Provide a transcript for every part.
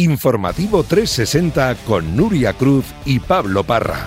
Informativo 360 con Nuria Cruz y Pablo Parra.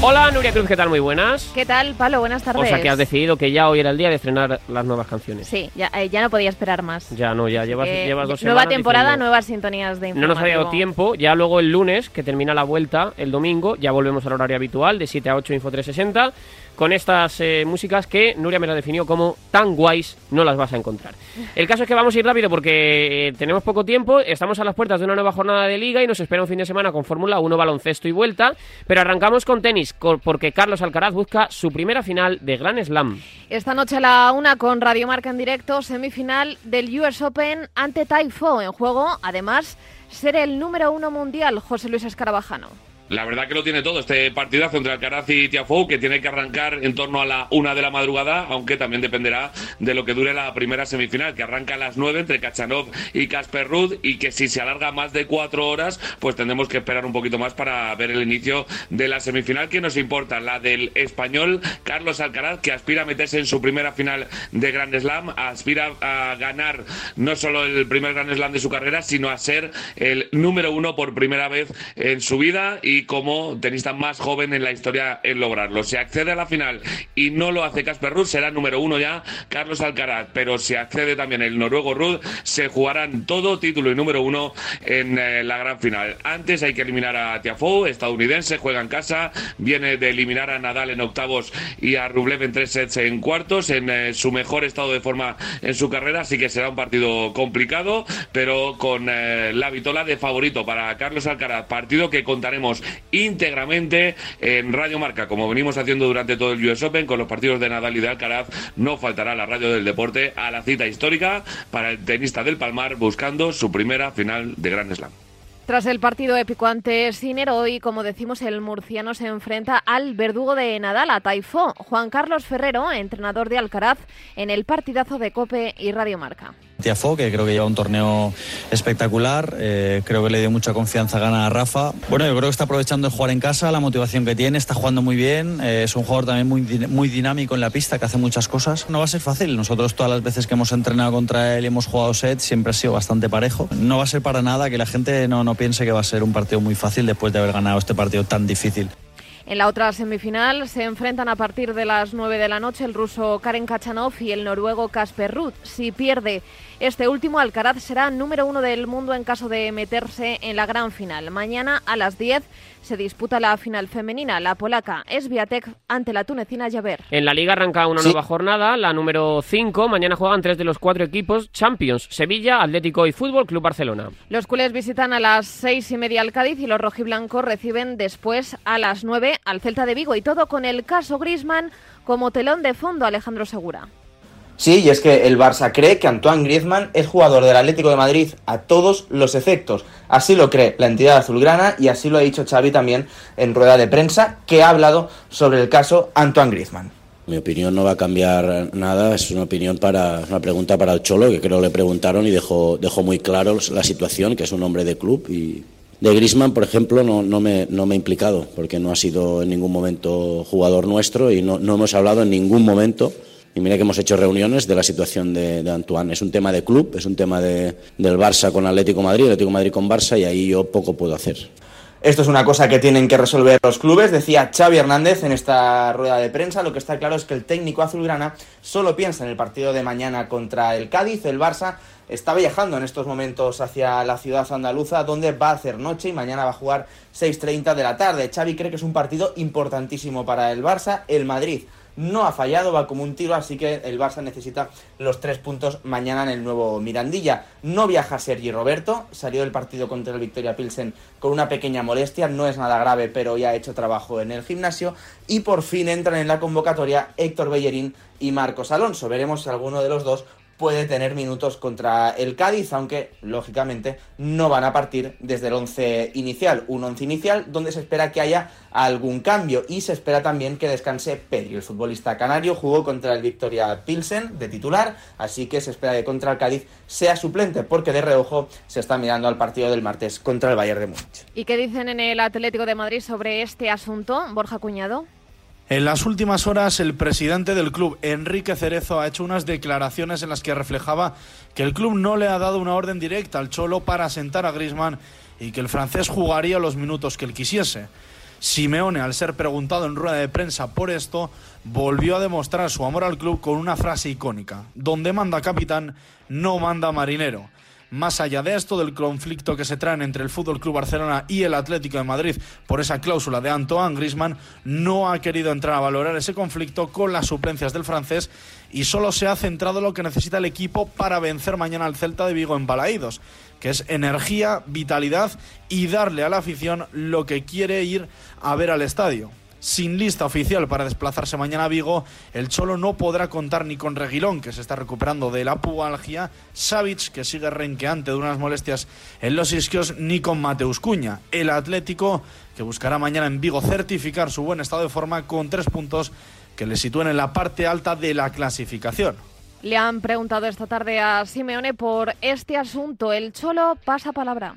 Hola Nuria Cruz, ¿qué tal? Muy buenas. ¿Qué tal, Pablo? Buenas tardes. O sea que has decidido que ya hoy era el día de estrenar las nuevas canciones. Sí, ya, eh, ya no podía esperar más. Ya no, ya llevas, Eh, llevas dos nueva semanas temporada, diciendo- nuevas sintonías de No nos había dado informativo. tiempo, ya luego el lunes, que termina la vuelta, el domingo, ya volvemos al horario habitual de 7 a 8 Info 360, con estas eh, músicas que Nuria me la definió como tan guays no las vas a encontrar. El caso es que vamos a ir rápido porque eh, tenemos poco tiempo, estamos a las puertas de una nueva jornada de liga y nos espera un fin de semana con Fórmula 1, baloncesto y vuelta, pero arrancamos con tenis, porque Carlos Alcaraz busca su primera final de Grand Slam. Esta noche a la una con Radio Marca en directo, semifinal del US Open ante Taifo en juego. Además, ser el número uno mundial, José Luis Escarabajano. La verdad que lo tiene todo este partidazo entre Alcaraz y Tiafoe, que tiene que arrancar en torno a la una de la madrugada, aunque también dependerá de lo que dure la primera semifinal, que arranca a las nueve entre Kachanov y Casper Ruud, y que si se alarga más de cuatro horas, pues tendremos que esperar un poquito más para ver el inicio de la semifinal. Que nos importa, la del español Carlos Alcaraz, que aspira a meterse en su primera final de Grand Slam, aspira a ganar no solo el primer Grand Slam de su carrera, sino a ser el número uno por primera vez en su vida y como tenista más joven en la historia en lograrlo. Si accede a la final y no lo hace Casper Ruud, será número uno ya Carlos Alcaraz, pero si accede también el noruego Ruud, se jugarán todo título y número uno en eh, la gran final. Antes hay que eliminar a Tiafoe, estadounidense, juega en casa, viene de eliminar a Nadal en octavos y a Rublev en tres sets en cuartos, en eh, su mejor estado de forma en su carrera, así que será un partido complicado, pero con eh, la vitola de favorito para Carlos Alcaraz, partido que contaremos íntegramente en Radio Marca, como venimos haciendo durante todo el US Open con los partidos de Nadal y de Alcaraz, no faltará la radio del deporte a la cita histórica para el tenista del Palmar buscando su primera final de Grand Slam. Tras el partido épico ante Sinner, hoy, como decimos, el murciano se enfrenta al verdugo de Nadal, a Taifó, Juan Carlos Ferrero, entrenador de Alcaraz, en el partidazo de Cope y Radio Marca. Tiafo, que creo que lleva un torneo espectacular, eh, creo que le dio mucha confianza gana a Rafa. Bueno, yo creo que está aprovechando el jugar en casa, la motivación que tiene, está jugando muy bien, eh, es un jugador también muy, muy dinámico en la pista, que hace muchas cosas. No va a ser fácil, nosotros todas las veces que hemos entrenado contra él y hemos jugado set, siempre ha sido bastante parejo. No va a ser para nada que la gente no, no piense que va a ser un partido muy fácil después de haber ganado este partido tan difícil. En la otra semifinal se enfrentan a partir de las 9 de la noche el ruso Karen Kachanov y el noruego Casper Ruud. Si pierde este último, Alcaraz será número uno del mundo en caso de meterse en la gran final. Mañana a las 10 se disputa la final femenina. La polaca es Viatek ante la tunecina Javer. En la liga arranca una nueva jornada, la número 5. Mañana juegan tres de los cuatro equipos Champions: Sevilla, Atlético y Fútbol Club Barcelona. Los culés visitan a las seis y media al Cádiz y los rojiblancos reciben después a las 9 al Celta de Vigo. Y todo con el caso Grisman como telón de fondo, Alejandro Segura. Sí, y es que el Barça cree que Antoine Griezmann es jugador del Atlético de Madrid a todos los efectos. Así lo cree la entidad azulgrana y así lo ha dicho Xavi también en rueda de prensa, que ha hablado sobre el caso Antoine Griezmann. Mi opinión no va a cambiar nada, es una opinión para una pregunta para el Cholo, que creo le preguntaron y dejó, dejó muy claro la situación, que es un hombre de club y de Griezmann, por ejemplo, no, no, me, no me he implicado, porque no ha sido en ningún momento jugador nuestro y no, no hemos hablado en ningún momento y mira que hemos hecho reuniones de la situación de, de Antoine. Es un tema de club, es un tema de, del Barça con Atlético Madrid, Atlético Madrid con Barça y ahí yo poco puedo hacer. Esto es una cosa que tienen que resolver los clubes, decía Xavi Hernández en esta rueda de prensa. Lo que está claro es que el técnico azulgrana solo piensa en el partido de mañana contra el Cádiz. El Barça está viajando en estos momentos hacia la ciudad andaluza, donde va a hacer noche y mañana va a jugar 6.30 de la tarde. Xavi cree que es un partido importantísimo para el Barça. El Madrid no ha fallado, va como un tiro, así que el Barça necesita los tres puntos mañana en el nuevo Mirandilla. No viaja Sergi Roberto, salió del partido contra el Victoria Pilsen con una pequeña molestia, no es nada grave, pero ya ha hecho trabajo en el gimnasio. Y por fin entran en la convocatoria Héctor Bellerín y Marcos Alonso. Veremos si alguno de los dos puede tener minutos contra el Cádiz, aunque lógicamente no van a partir desde el 11 inicial, un 11 inicial donde se espera que haya algún cambio y se espera también que descanse Pedri, el futbolista canario, jugó contra el Victoria Pilsen de titular, así que se espera que contra el Cádiz sea suplente porque de reojo se está mirando al partido del martes contra el Bayern de Múnich. ¿Y qué dicen en el Atlético de Madrid sobre este asunto, Borja Cuñado? En las últimas horas, el presidente del club, Enrique Cerezo, ha hecho unas declaraciones en las que reflejaba que el club no le ha dado una orden directa al Cholo para sentar a Grisman y que el francés jugaría los minutos que él quisiese. Simeone, al ser preguntado en rueda de prensa por esto, volvió a demostrar su amor al club con una frase icónica: Donde manda capitán, no manda marinero. Más allá de esto, del conflicto que se traen entre el Fútbol Club Barcelona y el Atlético de Madrid por esa cláusula de Antoine Griezmann, no ha querido entrar a valorar ese conflicto con las suplencias del francés y solo se ha centrado en lo que necesita el equipo para vencer mañana al Celta de Vigo en Balaídos, que es energía, vitalidad y darle a la afición lo que quiere ir a ver al estadio sin lista oficial para desplazarse mañana a Vigo, el Cholo no podrá contar ni con Reguilón, que se está recuperando de la pubalgia, Savic, que sigue renqueante de unas molestias en los isquios, ni con Mateus Cuña. El Atlético, que buscará mañana en Vigo certificar su buen estado de forma con tres puntos que le sitúen en la parte alta de la clasificación. Le han preguntado esta tarde a Simeone por este asunto. El Cholo pasa palabra.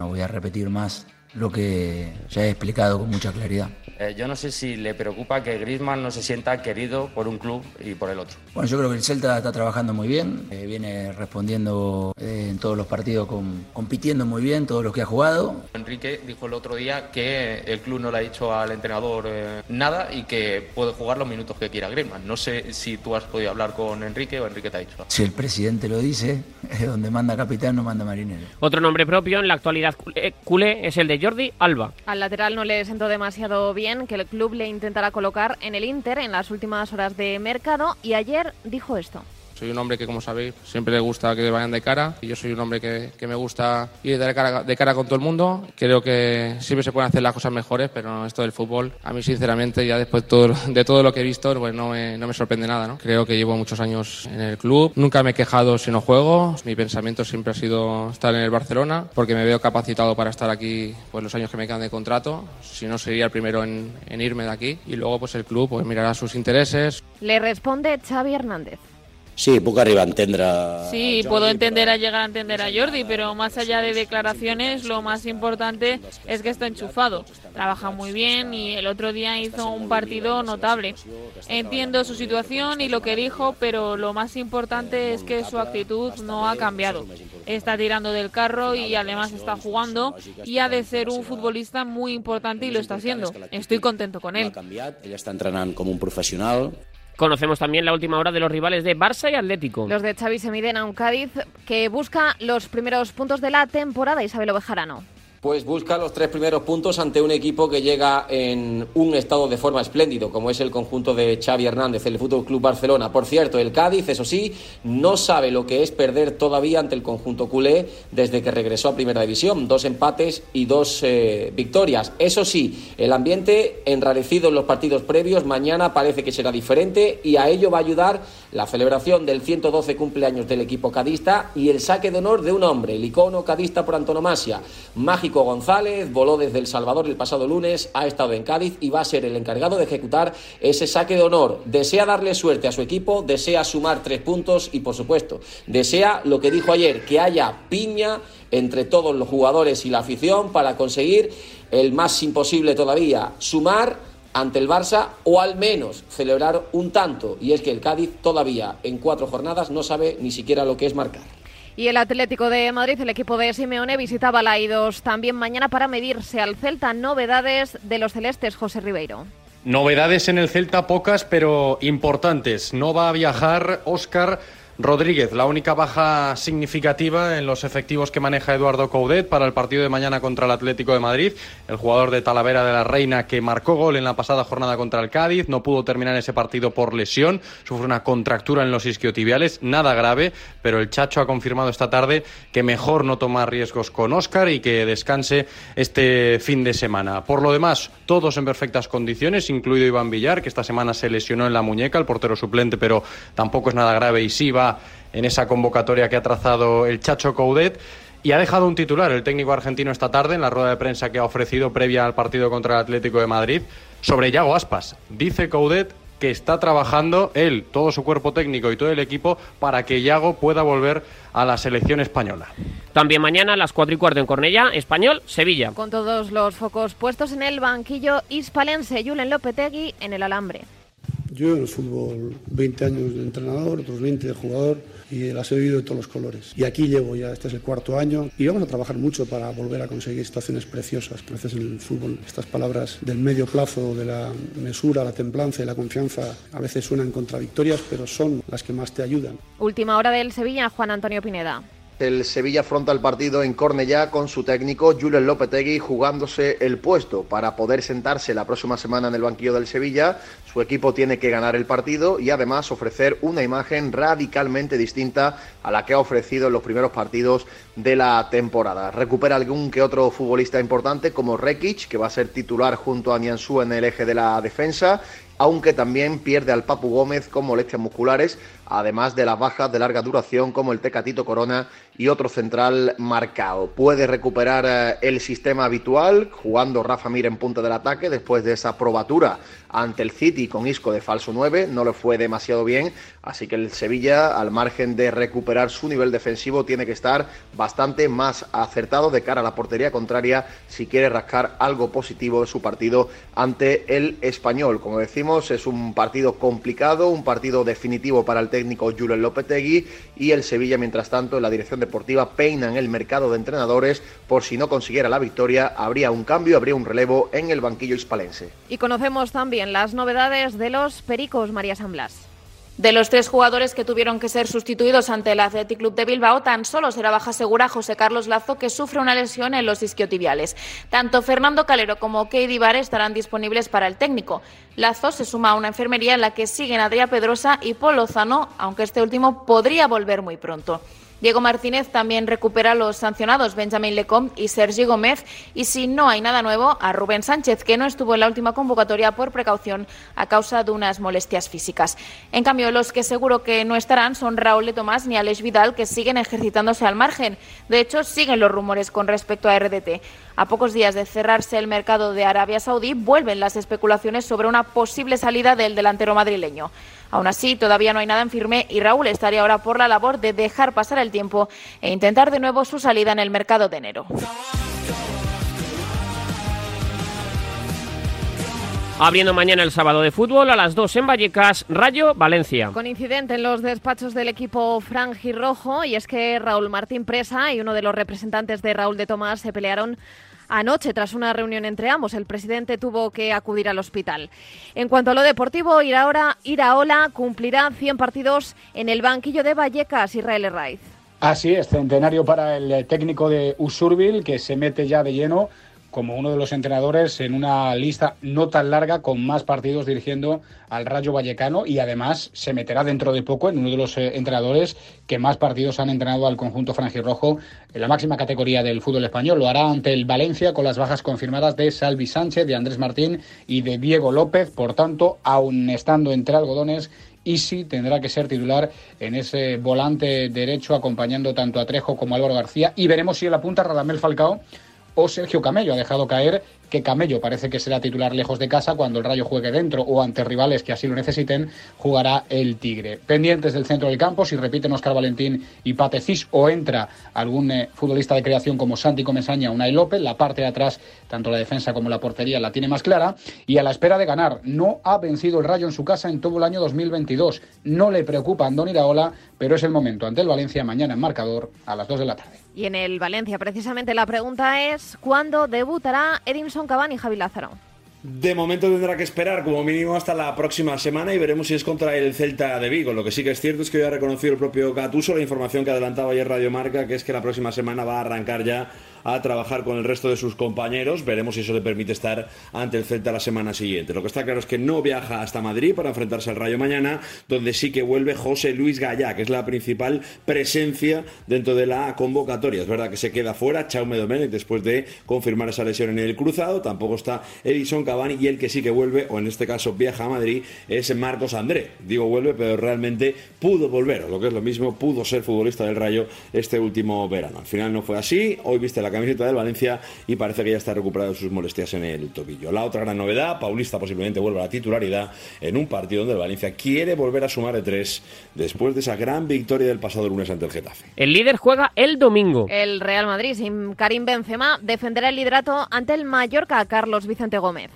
No voy a repetir más lo que ya he explicado con mucha claridad. Eh, yo no sé si le preocupa que Griezmann no se sienta querido por un club y por el otro. Bueno, yo creo que el Celta está trabajando muy bien, eh, viene respondiendo eh, en todos los partidos, compitiendo muy bien, todos los que ha jugado. Enrique dijo el otro día que el club no le ha dicho al entrenador nada y que puede jugar los minutos que quiera Griezmann. No sé si tú has podido hablar con Enrique o Enrique te ha dicho. Si el presidente lo dice, es donde manda capitán no manda marinero. Otro nombre propio en la actualidad culé es el de Jordi Alba. Al lateral no le sentó demasiado bien que el club le intentará colocar en el Inter en las últimas horas de mercado y ayer dijo esto. Soy un hombre que, como sabéis, siempre le gusta que vayan de cara. Y yo soy un hombre que, que me gusta ir de cara, de cara con todo el mundo. Creo que siempre se pueden hacer las cosas mejores, pero esto del fútbol, a mí sinceramente, ya después de todo, de todo lo que he visto, pues no me, no me sorprende nada. ¿no? Creo que llevo muchos años en el club. Nunca me he quejado si no juego. Mi pensamiento siempre ha sido estar en el Barcelona, porque me veo capacitado para estar aquí pues, los años que me quedan de contrato. Si no, sería el primero en, en irme de aquí. Y luego pues el club pues, mirará sus intereses. Le responde Xavi Hernández. Sí, puc arribar a entendre... Sí, puedo entender a llegar a entender a Jordi, pero más allá de declaraciones, lo más importante es que está enchufado. Trabaja muy bien y el otro día hizo un partido notable. Entiendo su situación y lo que dijo, pero lo más importante es que su actitud no ha cambiado. Está tirando del carro y además está jugando y ha de ser un futbolista muy importante y lo está haciendo. Estoy contento con él. Ella está entrenando como un profesional. Conocemos también la última hora de los rivales de Barça y Atlético. Los de Xavi se miden a un Cádiz que busca los primeros puntos de la temporada. Isabel Ovejarano. Pues busca los tres primeros puntos ante un equipo que llega en un estado de forma espléndido, como es el conjunto de Xavi Hernández, el Fútbol Club Barcelona. Por cierto, el Cádiz, eso sí, no sabe lo que es perder todavía ante el conjunto culé desde que regresó a Primera División. Dos empates y dos eh, victorias. Eso sí, el ambiente enrarecido en los partidos previos mañana parece que será diferente y a ello va a ayudar la celebración del 112 cumpleaños del equipo cadista y el saque de honor de un hombre, el icono cadista por antonomasia, Mágico González voló desde El Salvador el pasado lunes, ha estado en Cádiz y va a ser el encargado de ejecutar ese saque de honor. Desea darle suerte a su equipo, desea sumar tres puntos y, por supuesto, desea lo que dijo ayer, que haya piña entre todos los jugadores y la afición para conseguir el más imposible todavía, sumar ante el Barça o al menos celebrar un tanto. Y es que el Cádiz todavía en cuatro jornadas no sabe ni siquiera lo que es marcar. Y el Atlético de Madrid, el equipo de Simeone, visitaba la I2 también mañana para medirse al Celta. Novedades de los celestes, José Ribeiro. Novedades en el Celta, pocas pero importantes. No va a viajar Óscar Rodríguez, la única baja significativa en los efectivos que maneja Eduardo Coudet para el partido de mañana contra el Atlético de Madrid. El jugador de Talavera de la Reina que marcó gol en la pasada jornada contra el Cádiz no pudo terminar ese partido por lesión, sufre una contractura en los isquiotibiales, nada grave, pero el Chacho ha confirmado esta tarde que mejor no tomar riesgos con Óscar y que descanse este fin de semana. Por lo demás, todos en perfectas condiciones, incluido Iván Villar, que esta semana se lesionó en la muñeca, el portero suplente, pero tampoco es nada grave y sí va en esa convocatoria que ha trazado el Chacho Coudet. Y ha dejado un titular el técnico argentino esta tarde en la rueda de prensa que ha ofrecido previa al partido contra el Atlético de Madrid sobre Yago Aspas. Dice Coudet que está trabajando él, todo su cuerpo técnico y todo el equipo para que Yago pueda volver a la selección española. También mañana a las 4 y cuarto en Cornellá, Español, Sevilla. Con todos los focos puestos en el banquillo hispalense, Julen Lopetegui en el alambre. Yo en el fútbol 20 años de entrenador, otros 20 de jugador y las he vivido de todos los colores. Y aquí llevo ya, este es el cuarto año y vamos a trabajar mucho para volver a conseguir situaciones preciosas. Veces en el fútbol estas palabras del medio plazo, de la mesura, la templanza y la confianza a veces suenan contradictorias, pero son las que más te ayudan. Última hora del Sevilla, Juan Antonio Pineda. El Sevilla afronta el partido en Cornellá con su técnico Julen Lopetegui jugándose el puesto para poder sentarse la próxima semana en el banquillo del Sevilla. Su equipo tiene que ganar el partido y además ofrecer una imagen radicalmente distinta a la que ha ofrecido en los primeros partidos de la temporada. Recupera algún que otro futbolista importante como Rekic, que va a ser titular junto a Nianzú en el eje de la defensa aunque también pierde al Papu Gómez con molestias musculares, además de las bajas de larga duración como el Tecatito Corona y otro central marcado. Puede recuperar eh, el sistema habitual, jugando Rafa Mir en punta del ataque después de esa probatura ante el City con Isco de falso 9, no le fue demasiado bien, así que el Sevilla, al margen de recuperar su nivel defensivo, tiene que estar bastante más acertado de cara a la portería contraria si quiere rascar algo positivo de su partido ante el español. Como decimos, es un partido complicado, un partido definitivo para el técnico Julen Lopetegui y el Sevilla, mientras tanto, en la dirección deportiva peina en el mercado de entrenadores por si no consiguiera la victoria, habría un cambio, habría un relevo en el banquillo hispalense. Y conocemos también las novedades de los Pericos, María San Blas. De los tres jugadores que tuvieron que ser sustituidos ante el Athletic Club de Bilbao, tan solo será baja segura José Carlos Lazo, que sufre una lesión en los isquiotibiales. Tanto Fernando Calero como Keidi Bar estarán disponibles para el técnico. Lazo se suma a una enfermería en la que siguen Adrián Pedrosa y Paul Lozano, aunque este último podría volver muy pronto. Diego Martínez también recupera a los sancionados Benjamín Lecom y Sergi Gómez y si no hay nada nuevo a Rubén Sánchez que no estuvo en la última convocatoria por precaución a causa de unas molestias físicas. En cambio, los que seguro que no estarán son Raúl de Tomás ni Alex Vidal que siguen ejercitándose al margen. De hecho, siguen los rumores con respecto a RDT. A pocos días de cerrarse el mercado de Arabia Saudí, vuelven las especulaciones sobre una posible salida del delantero madrileño. Aún así, todavía no hay nada en firme y Raúl estaría ahora por la labor de dejar pasar el tiempo e intentar de nuevo su salida en el mercado de enero. Abriendo mañana el sábado de fútbol a las 2 en Vallecas, Rayo Valencia. Con incidente en los despachos del equipo franjirrojo y es que Raúl Martín Presa y uno de los representantes de Raúl de Tomás se pelearon anoche tras una reunión entre ambos. El presidente tuvo que acudir al hospital. En cuanto a lo deportivo, Iraola cumplirá 100 partidos en el banquillo de Vallecas, Israel Herraiz. Así es, centenario para el técnico de Usurbil que se mete ya de lleno como uno de los entrenadores en una lista no tan larga con más partidos dirigiendo al Rayo Vallecano y además se meterá dentro de poco en uno de los eh, entrenadores que más partidos han entrenado al conjunto franjirrojo en la máxima categoría del fútbol español. Lo hará ante el Valencia con las bajas confirmadas de Salvi Sánchez, de Andrés Martín y de Diego López. Por tanto, aun estando entre algodones, Isi tendrá que ser titular en ese volante derecho acompañando tanto a Trejo como a Álvaro García y veremos si en la punta Radamel Falcao o Sergio Camello ha dejado caer que Camello parece que será titular lejos de casa cuando el Rayo juegue dentro o ante rivales que así lo necesiten, jugará el Tigre. Pendientes del centro del campo, si repiten Oscar Valentín y Patecís o entra algún eh, futbolista de creación como Santi Comesaña o Unai López, la parte de atrás, tanto la defensa como la portería la tiene más clara y a la espera de ganar. No ha vencido el Rayo en su casa en todo el año 2022. No le preocupa a Andoni Iraola, pero es el momento ante el Valencia mañana en marcador a las 2 de la tarde. Y en el Valencia, precisamente la pregunta es ¿cuándo debutará Edinson Y Javi Lázaro? De momento tendrá que esperar como mínimo hasta la próxima semana y veremos si es contra el Celta de Vigo. Lo que sí que es cierto es que hoy ha reconocido el propio Gatuso la información que adelantaba ayer Radio Marca, que es que la próxima semana va a arrancar ya a trabajar con el resto de sus compañeros. Veremos si eso le permite estar ante el Celta la semana siguiente. Lo que está claro es que no viaja hasta Madrid para enfrentarse al Rayo mañana, donde sí que vuelve José Luis Gallá, que es la principal presencia dentro de la convocatoria. Es verdad que se queda fuera Chaume Domenech después de confirmar esa lesión en el cruzado. Tampoco está Edison Cavani y el que sí que vuelve, o en este caso viaja a Madrid, es Marcos André. Digo vuelve, pero realmente pudo volver, o lo que es lo mismo, pudo ser futbolista del Rayo este último verano. Al final no fue así. Hoy viste la la camiseta del Valencia y parece que ya está recuperado sus molestias en el tobillo. La otra gran novedad, Paulista posiblemente vuelva a la titularidad en un partido donde el Valencia quiere volver a sumar de tres después de esa gran victoria del pasado lunes ante el Getafe. El líder juega el domingo. El Real Madrid sin Karim Benzema defenderá el liderato ante el Mallorca Carlos Vicente Gómez.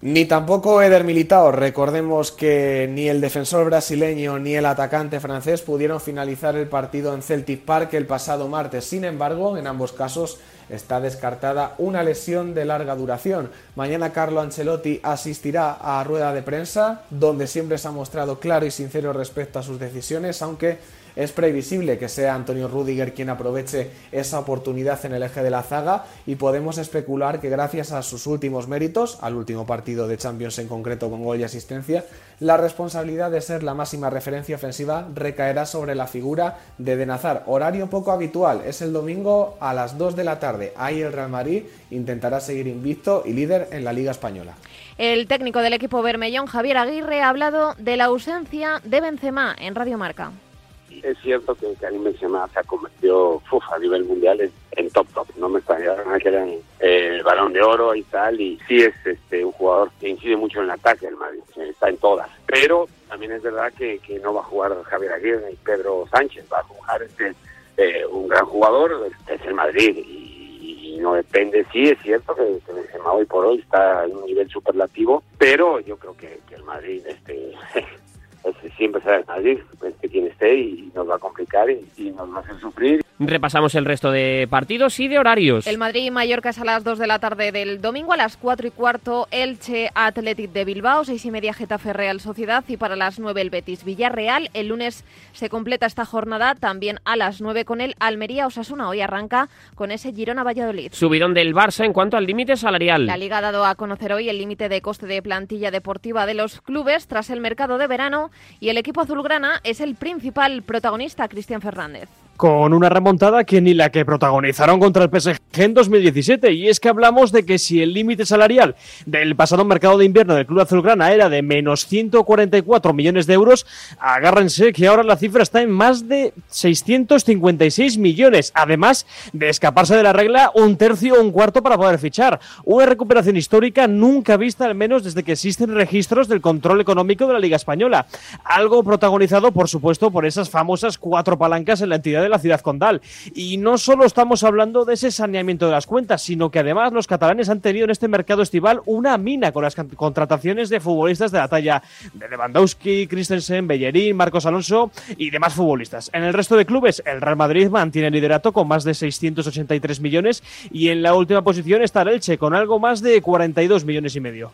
Ni tampoco Eder Militao. Recordemos que ni el defensor brasileño ni el atacante francés pudieron finalizar el partido en Celtic Park el pasado martes. Sin embargo, en ambos casos está descartada una lesión de larga duración. Mañana Carlo Ancelotti asistirá a rueda de prensa, donde siempre se ha mostrado claro y sincero respecto a sus decisiones, aunque es previsible que sea Antonio Rudiger quien aproveche esa oportunidad en el eje de la zaga y podemos especular que gracias a sus últimos méritos, al último partido de Champions en concreto con gol y asistencia, la responsabilidad de ser la máxima referencia ofensiva recaerá sobre la figura de Denazar. Horario poco habitual, es el domingo a las 2 de la tarde. Ahí el Real Madrid intentará seguir invicto y líder en la Liga Española. El técnico del equipo Bermellón, Javier Aguirre, ha hablado de la ausencia de Benzema en Radio Marca es cierto que Karim Benzema se ha convertido a nivel mundial en, top top. No me extrañaron que era el balón de oro y tal, y sí es este un jugador que incide mucho en el ataque del Madrid, está en todas. Pero también es verdad que, no va a jugar Javier Aguirre y Pedro Sánchez, va a jugar este eh, un gran jugador, es el Madrid, y, no depende, sí es cierto que, que, Benzema hoy por hoy está en un nivel superlativo, pero yo creo que, que el Madrid este siempre será el Madrid, este quien esté y nos va a complicar y, y, nos va a hacer sufrir. Repasamos el resto de partidos y de horarios. El Madrid y Mallorca es a las 2 de la tarde del domingo, a las 4 y cuarto Elche Athletic de Bilbao, 6 y media Getafe Real Sociedad y para las 9 el Betis Villarreal. El lunes se completa esta jornada también a las 9 con el Almería Osasuna. Hoy arranca con ese Girona Valladolid. Subidón del Barça en cuanto al límite salarial. La Liga ha dado a conocer hoy el límite de coste de plantilla deportiva de los clubes tras el mercado de verano y el equipo azulgrana es el principal protagonista, Cristian Fernández con una remontada que ni la que protagonizaron contra el PSG en 2017. Y es que hablamos de que si el límite salarial del pasado mercado de invierno del Club Azulgrana era de menos 144 millones de euros, agárrense que ahora la cifra está en más de 656 millones, además de escaparse de la regla un tercio o un cuarto para poder fichar. Una recuperación histórica nunca vista al menos desde que existen registros del control económico de la Liga Española. Algo protagonizado, por supuesto, por esas famosas cuatro palancas en la entidad la ciudad condal. Y no solo estamos hablando de ese saneamiento de las cuentas, sino que además los catalanes han tenido en este mercado estival una mina con las contrataciones de futbolistas de la talla de Lewandowski, Christensen, Bellerín, Marcos Alonso y demás futbolistas. En el resto de clubes, el Real Madrid mantiene el liderato con más de 683 millones y en la última posición está el Elche con algo más de 42 millones y medio.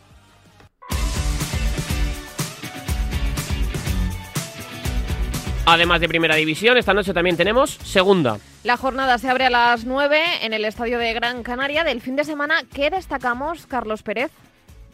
Además de Primera División, esta noche también tenemos Segunda. La jornada se abre a las 9 en el Estadio de Gran Canaria del fin de semana. ¿Qué destacamos, Carlos Pérez?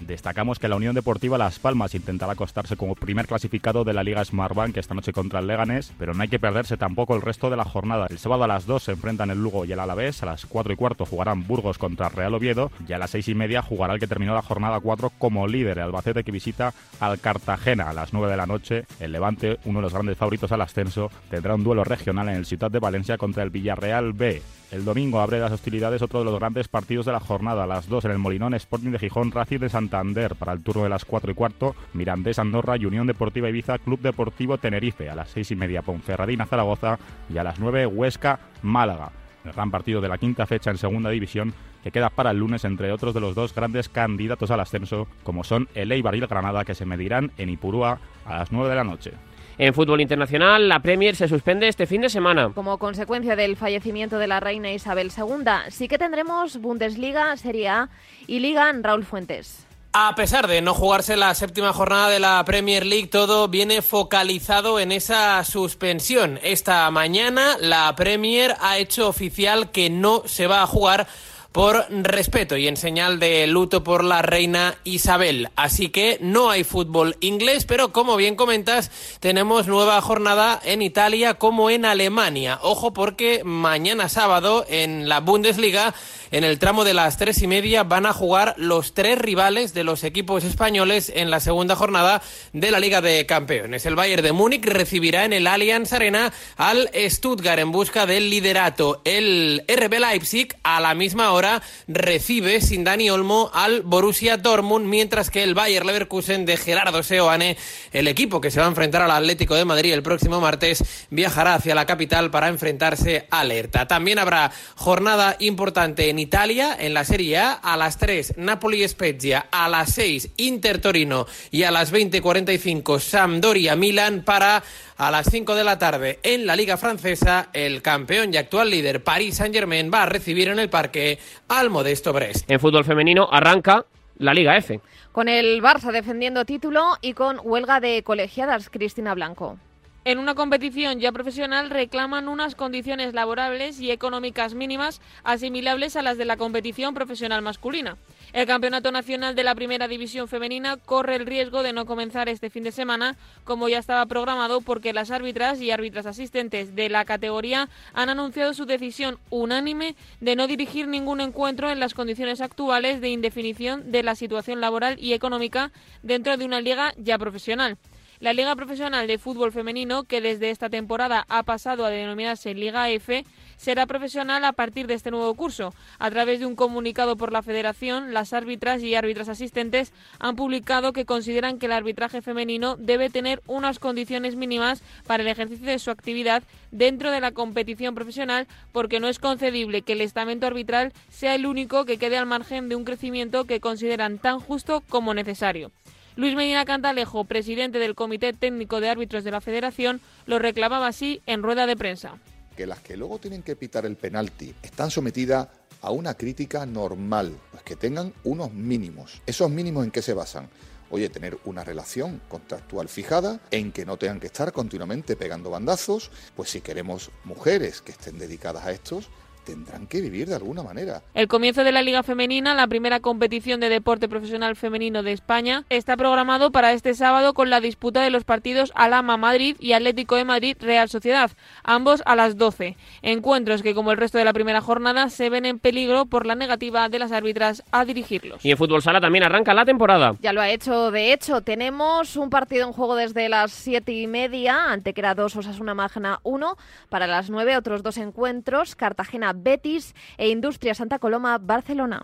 Destacamos que la Unión Deportiva Las Palmas intentará acostarse como primer clasificado de la Liga Smartbank esta noche contra el Leganés, pero no hay que perderse tampoco el resto de la jornada. El sábado a las 2 se enfrentan el Lugo y el Alavés, a las 4 y cuarto jugarán Burgos contra Real Oviedo y a las 6 y media jugará el que terminó la jornada 4 como líder, el Albacete que visita al Cartagena a las 9 de la noche. El Levante, uno de los grandes favoritos al ascenso, tendrá un duelo regional en el Ciudad de Valencia contra el Villarreal B. El domingo abre las hostilidades otro de los grandes partidos de la jornada, a las 2 en el Molinón Sporting de Gijón, Racing de Santander, para el turno de las 4 y cuarto, Mirandés Andorra y Unión Deportiva Ibiza, Club Deportivo Tenerife, a las 6 y media Ponferradina Zaragoza y a las 9 Huesca Málaga. El gran partido de la quinta fecha en segunda división que queda para el lunes entre otros de los dos grandes candidatos al ascenso, como son el Eibar y el Granada, que se medirán en Ipurúa a las 9 de la noche. En fútbol internacional, la Premier se suspende este fin de semana. Como consecuencia del fallecimiento de la reina Isabel II, sí que tendremos Bundesliga, Serie A y Liga en Raúl Fuentes. A pesar de no jugarse la séptima jornada de la Premier League, todo viene focalizado en esa suspensión. Esta mañana la Premier ha hecho oficial que no se va a jugar por respeto y en señal de luto por la reina Isabel. Así que no hay fútbol inglés, pero como bien comentas, tenemos nueva jornada en Italia como en Alemania. Ojo porque mañana sábado en la Bundesliga en el tramo de las tres y media van a jugar los tres rivales de los equipos españoles en la segunda jornada de la Liga de Campeones. El Bayern de Múnich recibirá en el Allianz Arena al Stuttgart en busca del liderato. El RB Leipzig a la misma hora recibe sin Dani Olmo al Borussia Dortmund, mientras que el Bayern Leverkusen de Gerardo Seoane, el equipo que se va a enfrentar al Atlético de Madrid el próximo martes, viajará hacia la capital para enfrentarse a Alerta. También habrá jornada importante en Italia, en la Serie A, a las 3 Napoli Spezia, a las 6 Inter Torino y a las 20.45 Sampdoria Milan para a las 5 de la tarde en la Liga Francesa, el campeón y actual líder Paris Saint-Germain va a recibir en el parque al modesto Brest. En fútbol femenino arranca la Liga F. Con el Barça defendiendo título y con huelga de colegiadas, Cristina Blanco. En una competición ya profesional reclaman unas condiciones laborables y económicas mínimas asimilables a las de la competición profesional masculina. El Campeonato Nacional de la Primera División Femenina corre el riesgo de no comenzar este fin de semana como ya estaba programado porque las árbitras y árbitras asistentes de la categoría han anunciado su decisión unánime de no dirigir ningún encuentro en las condiciones actuales de indefinición de la situación laboral y económica dentro de una liga ya profesional. La Liga Profesional de Fútbol Femenino, que desde esta temporada ha pasado a denominarse Liga F, será profesional a partir de este nuevo curso. A través de un comunicado por la Federación, las árbitras y árbitras asistentes han publicado que consideran que el arbitraje femenino debe tener unas condiciones mínimas para el ejercicio de su actividad dentro de la competición profesional porque no es concedible que el estamento arbitral sea el único que quede al margen de un crecimiento que consideran tan justo como necesario. Luis Medina Cantalejo, presidente del Comité Técnico de Árbitros de la Federación, lo reclamaba así en rueda de prensa. Que las que luego tienen que pitar el penalti están sometidas a una crítica normal, pues que tengan unos mínimos. ¿Esos mínimos en qué se basan? Oye, tener una relación contractual fijada, en que no tengan que estar continuamente pegando bandazos, pues si queremos mujeres que estén dedicadas a estos, tendrán que vivir de alguna manera. El comienzo de la Liga Femenina, la primera competición de deporte profesional femenino de España, está programado para este sábado con la disputa de los partidos Alama Madrid y Atlético de Madrid Real Sociedad, ambos a las 12. Encuentros que, como el resto de la primera jornada, se ven en peligro por la negativa de las árbitras a dirigirlos. Y en fútbol sala también arranca la temporada. Ya lo ha hecho, de hecho, tenemos un partido en juego desde las siete y media, ante que era dos Osasuna Magna 1, para las nueve otros dos encuentros, Cartagena Betis e Industria Santa Coloma Barcelona.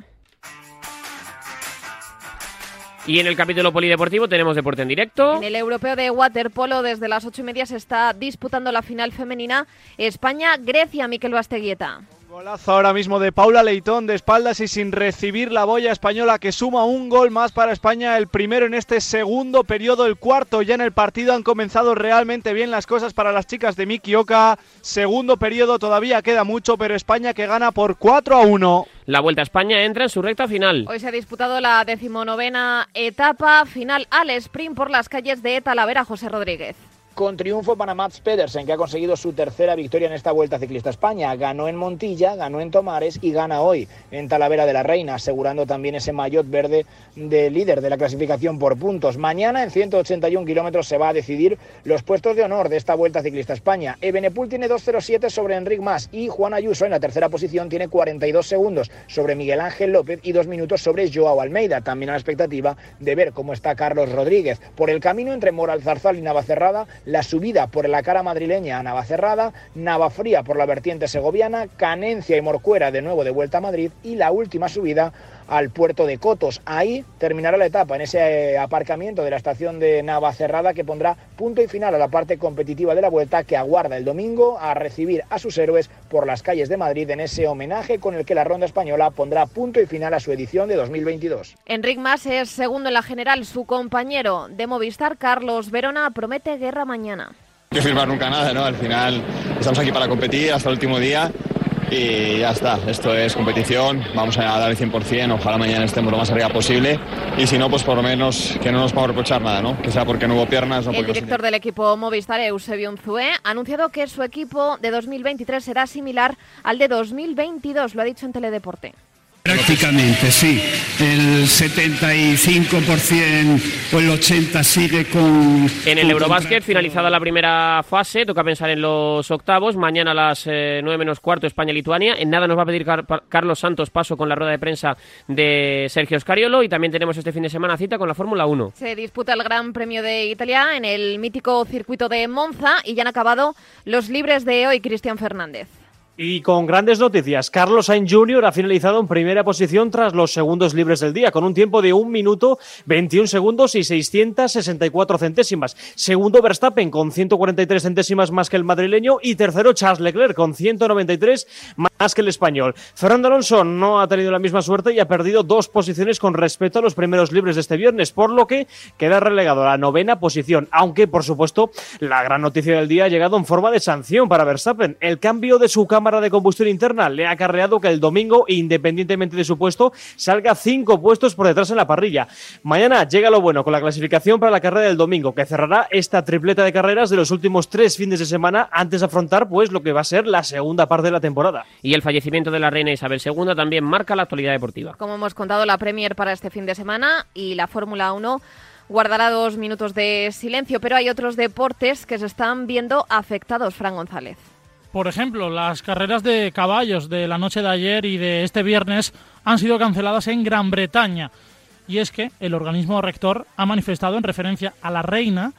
Y en el capítulo polideportivo tenemos deporte en directo. En el europeo de waterpolo desde las ocho y media se está disputando la final femenina España-Grecia, Miquel Basteguieta. Golazo ahora mismo de Paula Leitón de espaldas y sin recibir la boya española que suma un gol más para España, el primero en este segundo periodo, el cuarto ya en el partido. Han comenzado realmente bien las cosas para las chicas de Miki Oka. Segundo periodo todavía queda mucho, pero España que gana por 4 a 1. La Vuelta a España entra en su recta final. Hoy se ha disputado la decimonovena etapa final al sprint por las calles de Talavera, José Rodríguez con triunfo para Mats Pedersen, que ha conseguido su tercera victoria en esta Vuelta Ciclista España. Ganó en Montilla, ganó en Tomares y gana hoy en Talavera de la Reina, asegurando también ese maillot verde de líder de la clasificación por puntos. Mañana en 181 kilómetros se va a decidir los puestos de honor de esta Vuelta Ciclista España. Ebenepul tiene 2.07 sobre Enric Mas y Juan Ayuso en la tercera posición tiene 42 segundos sobre Miguel Ángel López y dos minutos sobre Joao Almeida. También a la expectativa de ver cómo está Carlos Rodríguez. Por el camino entre Moral Zarzal y Navacerrada, la subida por la cara madrileña a Navacerrada, Navafría por la vertiente segoviana, Canencia y Morcuera de nuevo de vuelta a Madrid y la última subida al puerto de Cotos. Ahí terminará la etapa en ese eh, aparcamiento de la estación de Navacerrada que pondrá punto y final a la parte competitiva de la vuelta que aguarda el domingo a recibir a sus héroes por las calles de Madrid en ese homenaje con el que la ronda española pondrá punto y final a su edición de 2022. Enric Mas es segundo en la general. Su compañero de Movistar, Carlos Verona, promete guerra mañana. No firmar nunca nada, ¿no? Al final estamos aquí para competir hasta el último día y ya está, esto es competición, vamos a dar el 100%, ojalá mañana estemos lo más arriba posible y si no, pues por lo menos que no nos podamos reprochar nada, ¿no? Que sea porque no hubo piernas o El director del equipo Movistar, Eusebio Unzué, ha anunciado que su equipo de 2023 será similar al de 2022, lo ha dicho en Teledeporte. Prácticamente, sí. El 75% o el 80% sigue con... En el Eurobásquet, finalizada la primera fase, toca pensar en los octavos. Mañana a las eh, 9 menos cuarto, España-Lituania. En nada nos va a pedir Car- Carlos Santos paso con la rueda de prensa de Sergio Scariolo. Y también tenemos este fin de semana cita con la Fórmula 1. Se disputa el Gran Premio de Italia en el mítico circuito de Monza y ya han acabado los libres de hoy, Cristian Fernández. Y con grandes noticias, Carlos Sainz Jr. ha finalizado en primera posición tras los segundos libres del día, con un tiempo de 1 minuto 21 segundos y 664 centésimas. Segundo Verstappen con 143 centésimas más que el madrileño y tercero Charles Leclerc con 193 más que el español. Fernando Alonso no ha tenido la misma suerte y ha perdido dos posiciones con respecto a los primeros libres de este viernes, por lo que queda relegado a la novena posición, aunque por supuesto la gran noticia del día ha llegado en forma de sanción para Verstappen. El cambio de su cámara de combustión interna le ha acarreado que el domingo, independientemente de su puesto, salga cinco puestos por detrás en la parrilla. Mañana llega lo bueno con la clasificación para la carrera del domingo, que cerrará esta tripleta de carreras de los últimos tres fines de semana antes de afrontar pues lo que va a ser la segunda parte de la temporada. Y el fallecimiento de la reina Isabel II también marca la actualidad deportiva. Como hemos contado, la Premier para este fin de semana y la Fórmula 1 guardará dos minutos de silencio, pero hay otros deportes que se están viendo afectados, Fran González. Por ejemplo, las carreras de caballos de la noche de ayer y de este viernes han sido canceladas en Gran Bretaña. Y es que el organismo rector ha manifestado en referencia a la reina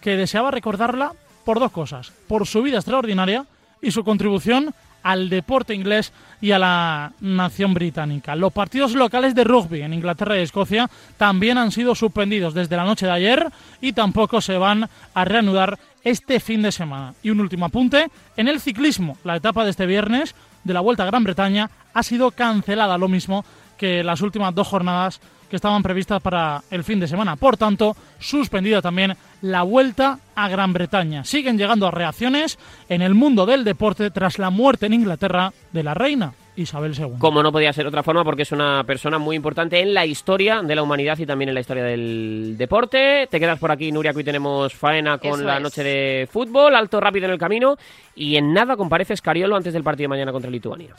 que deseaba recordarla por dos cosas, por su vida extraordinaria y su contribución al deporte inglés y a la nación británica. Los partidos locales de rugby en Inglaterra y Escocia también han sido suspendidos desde la noche de ayer y tampoco se van a reanudar este fin de semana. Y un último apunte, en el ciclismo, la etapa de este viernes de la Vuelta a Gran Bretaña ha sido cancelada, lo mismo que las últimas dos jornadas que estaban previstas para el fin de semana. Por tanto, suspendida también la vuelta a Gran Bretaña. Siguen llegando a reacciones en el mundo del deporte tras la muerte en Inglaterra de la reina Isabel II. Como no podía ser otra forma, porque es una persona muy importante en la historia de la humanidad y también en la historia del deporte. Te quedas por aquí, Nuria, que hoy tenemos faena con Eso la es. noche de fútbol, alto rápido en el camino, y en nada comparece Scariolo antes del partido de mañana contra Lituania.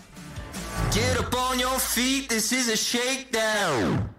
Get up on your feet, this is a shakedown.